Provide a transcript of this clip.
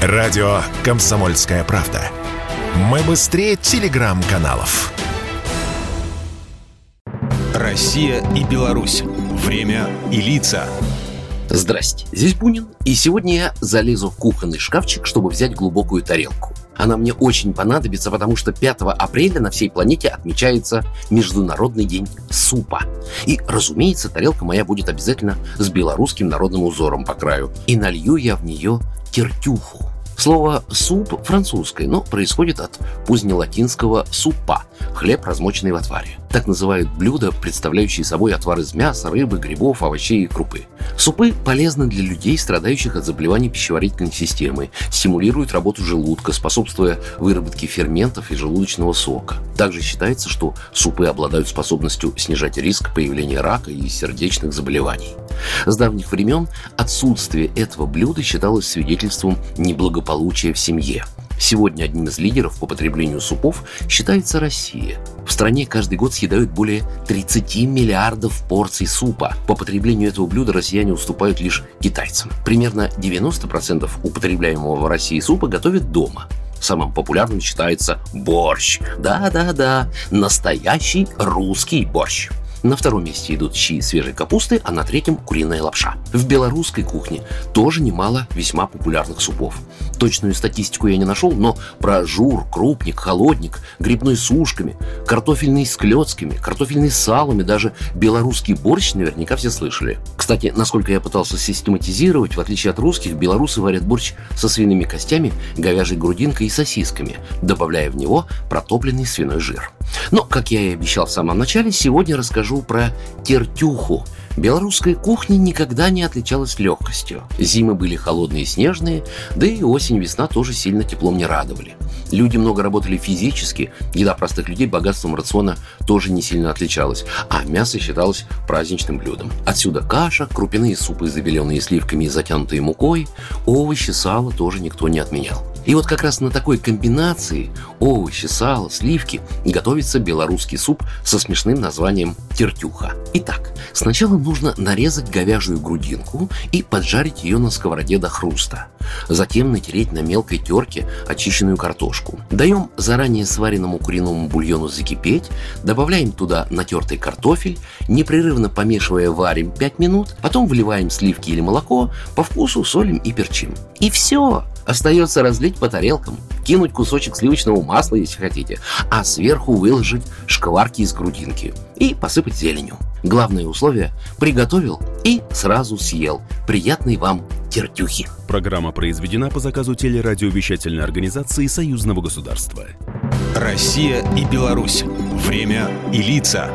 Радио «Комсомольская правда». Мы быстрее телеграм-каналов. Россия и Беларусь. Время и лица. Здрасте, здесь Бунин, и сегодня я залезу в кухонный шкафчик, чтобы взять глубокую тарелку. Она мне очень понадобится, потому что 5 апреля на всей планете отмечается Международный день супа. И, разумеется, тарелка моя будет обязательно с белорусским народным узором по краю. И налью я в нее тертюху. Слово «суп» французское, но происходит от позднелатинского «супа» – хлеб, размоченный в отваре. Так называют блюда, представляющие собой отвар из мяса, рыбы, грибов, овощей и крупы. Супы полезны для людей, страдающих от заболеваний пищеварительной системы, стимулируют работу желудка, способствуя выработке ферментов и желудочного сока. Также считается, что супы обладают способностью снижать риск появления рака и сердечных заболеваний. С давних времен отсутствие этого блюда считалось свидетельством неблагополучия в семье. Сегодня одним из лидеров по потреблению супов считается Россия. В стране каждый год съедают более 30 миллиардов порций супа. По потреблению этого блюда россияне уступают лишь китайцам. Примерно 90% употребляемого в России супа готовят дома. Самым популярным считается борщ. Да-да-да, настоящий русский борщ. На втором месте идут щи свежей капусты, а на третьем куриная лапша. В белорусской кухне тоже немало весьма популярных супов. Точную статистику я не нашел, но про жур, крупник, холодник, грибной с ушками, картофельный с клетками, картофельный с салами, даже белорусский борщ наверняка все слышали. Кстати, насколько я пытался систематизировать, в отличие от русских, белорусы варят борщ со свиными костями, говяжьей грудинкой и сосисками, добавляя в него протопленный свиной жир. Но, как я и обещал в самом начале, сегодня расскажу про тертюху. Белорусская кухня никогда не отличалась легкостью. Зимы были холодные и снежные, да и осень-весна тоже сильно теплом не радовали. Люди много работали физически, еда простых людей богатством рациона тоже не сильно отличалась, а мясо считалось праздничным блюдом. Отсюда каша, крупяные супы, забеленные сливками и затянутые мукой, овощи, сало тоже никто не отменял. И вот как раз на такой комбинации овощи, сало, сливки готовится белорусский суп со смешным названием тертюха. Итак, сначала нужно нарезать говяжью грудинку и поджарить ее на сковороде до хруста. Затем натереть на мелкой терке очищенную картошку. Даем заранее сваренному куриному бульону закипеть, добавляем туда натертый картофель, непрерывно помешивая варим 5 минут, потом выливаем сливки или молоко, по вкусу солим и перчим. И все! Остается разлить по тарелкам, кинуть кусочек сливочного масла, если хотите, а сверху выложить шкварки из грудинки и посыпать зеленью. Главное условие – приготовил и сразу съел. Приятной вам тертюхи. Программа произведена по заказу телерадиовещательной организации Союзного государства. Россия и Беларусь. Время и лица.